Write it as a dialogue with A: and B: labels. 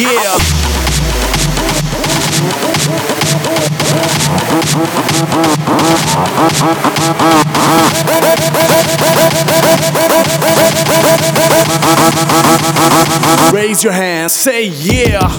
A: yeah. Raise your hands, say yeah.